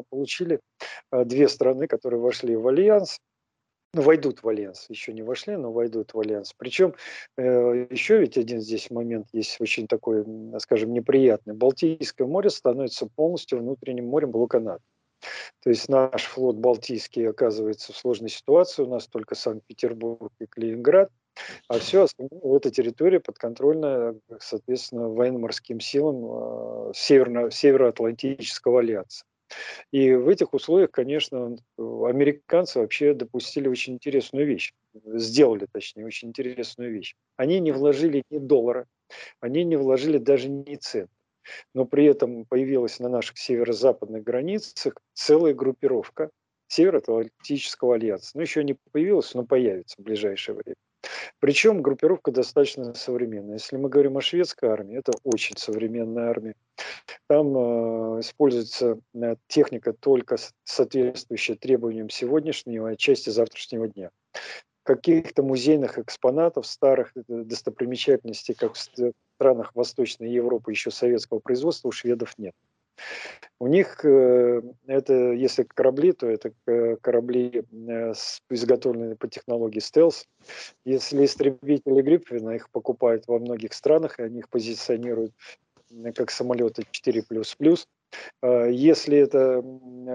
мы получили две страны, которые вошли в альянс, ну, войдут в альянс, еще не вошли, но войдут в альянс. Причем э, еще ведь один здесь момент есть очень такой, скажем, неприятный. Балтийское море становится полностью внутренним морем блока НАТО. То есть наш флот Балтийский оказывается в сложной ситуации, у нас только Санкт-Петербург и Калининград, а все остальное, эта территория подконтрольна, соответственно, военно-морским силам э, Северно- Североатлантического альянса. И в этих условиях, конечно, американцы вообще допустили очень интересную вещь, сделали, точнее, очень интересную вещь. Они не вложили ни доллара, они не вложили даже ни цент но при этом появилась на наших северо-западных границах целая группировка Североатлантического альянса. Ну, еще не появилась, но появится в ближайшее время. Причем группировка достаточно современная. Если мы говорим о шведской армии, это очень современная армия. Там э, используется э, техника только соответствующая требованиям сегодняшнего и части завтрашнего дня каких-то музейных экспонатов, старых э, достопримечательностей, как в странах Восточной Европы еще советского производства, у шведов нет. У них э, это, если корабли, то это э, корабли, изготовленные по технологии стелс. Если истребители Гриппина, их покупают во многих странах, и они их позиционируют как самолеты 4++. Если это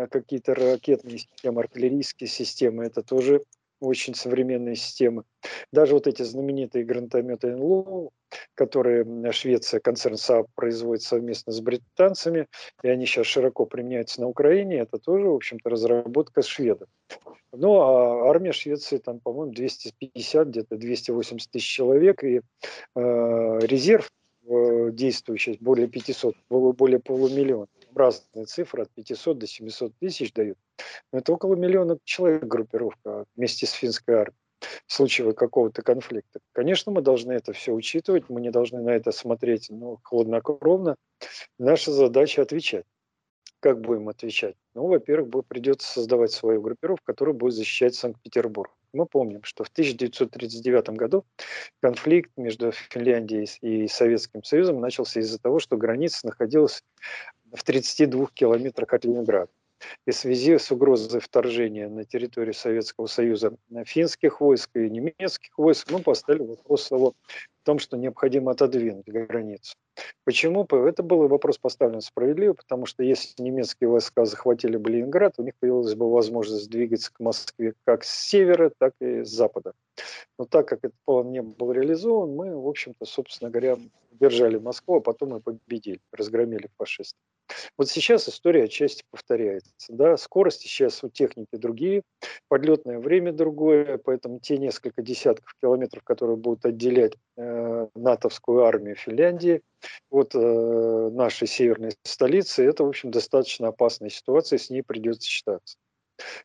какие-то ракетные системы, артиллерийские системы, это тоже очень современные системы. Даже вот эти знаменитые гранатометы NLAW, которые Швеция, концерн Saab производит совместно с британцами, и они сейчас широко применяются на Украине, это тоже, в общем-то, разработка шведов. Ну, а армия Швеции, там, по-моему, 250, где-то 280 тысяч человек, и э, резерв э, действующий более 500, более полумиллиона разные цифры, от 500 до 700 тысяч дают. Но это около миллиона человек группировка вместе с финской армией в случае какого-то конфликта. Конечно, мы должны это все учитывать, мы не должны на это смотреть ну, хладнокровно. Наша задача отвечать. Как будем отвечать? Ну, во-первых, придется создавать свою группировку, которая будет защищать Санкт-Петербург. Мы помним, что в 1939 году конфликт между Финляндией и Советским Союзом начался из-за того, что граница находилась в 32 километрах от Ленинграда. И в связи с угрозой вторжения на территорию Советского Союза финских войск и немецких войск мы поставили вопрос о том, что необходимо отодвинуть границу. Почему? Это был вопрос поставлен справедливо, потому что если немецкие войска захватили бы Ленинград, у них появилась бы возможность двигаться к Москве как с севера, так и с запада. Но так как этот план не был реализован, мы, в общем-то, собственно говоря, держали Москву, а потом и победили, разгромили фашистов. Вот сейчас история отчасти повторяется. Да? Скорости сейчас у техники другие, подлетное время другое, поэтому те несколько десятков километров, которые будут отделять э, натовскую армию Финляндии от э, нашей северной столицы, это, в общем, достаточно опасная ситуация, с ней придется считаться.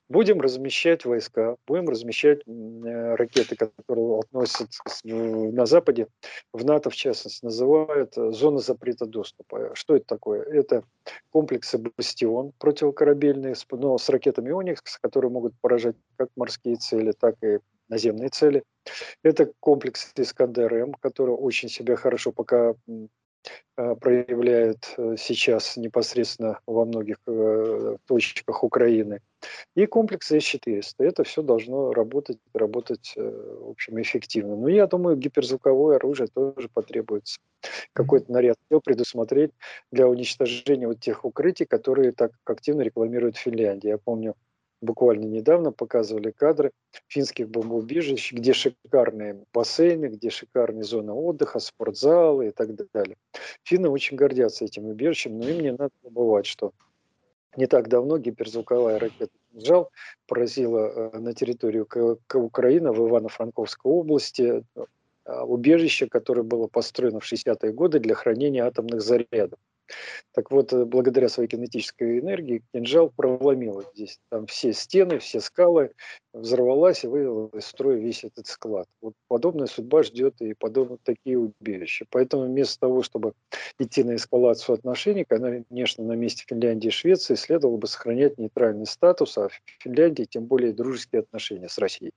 Будем размещать войска, будем размещать э, ракеты, которые относятся на Западе, в НАТО в частности, называют э, зона запрета доступа. Что это такое? Это комплексы «Бастион» противокорабельные, но с ракетами «Оникс», которые могут поражать как морские цели, так и наземные цели. Это комплекс «Искандер-М», который очень себя хорошо пока проявляют э, сейчас непосредственно во многих э, точках Украины. И комплекс С-400. Это все должно работать, работать, в общем, эффективно. Но я думаю, гиперзвуковое оружие тоже потребуется. Какой-то наряд предусмотреть для уничтожения вот тех укрытий, которые так активно рекламирует Финляндия. Я помню, буквально недавно показывали кадры финских бомбоубежищ, где шикарные бассейны, где шикарные зоны отдыха, спортзалы и так далее. Финны очень гордятся этим убежищем, но им не надо забывать, что не так давно гиперзвуковая ракета «Кинжал» поразила э, на территорию Украины в Ивано-Франковской области э, убежище, которое было построено в 60-е годы для хранения атомных зарядов. Так вот, э, благодаря своей кинетической энергии кинжал проломил здесь. Там все стены, все скалы, взорвалась и вывела из строя весь этот склад. Вот подобная судьба ждет и подобные такие убежища. Поэтому вместо того, чтобы идти на эскалацию отношений, конечно, на месте Финляндии и Швеции следовало бы сохранять нейтральный статус, а в Финляндии тем более дружеские отношения с Россией.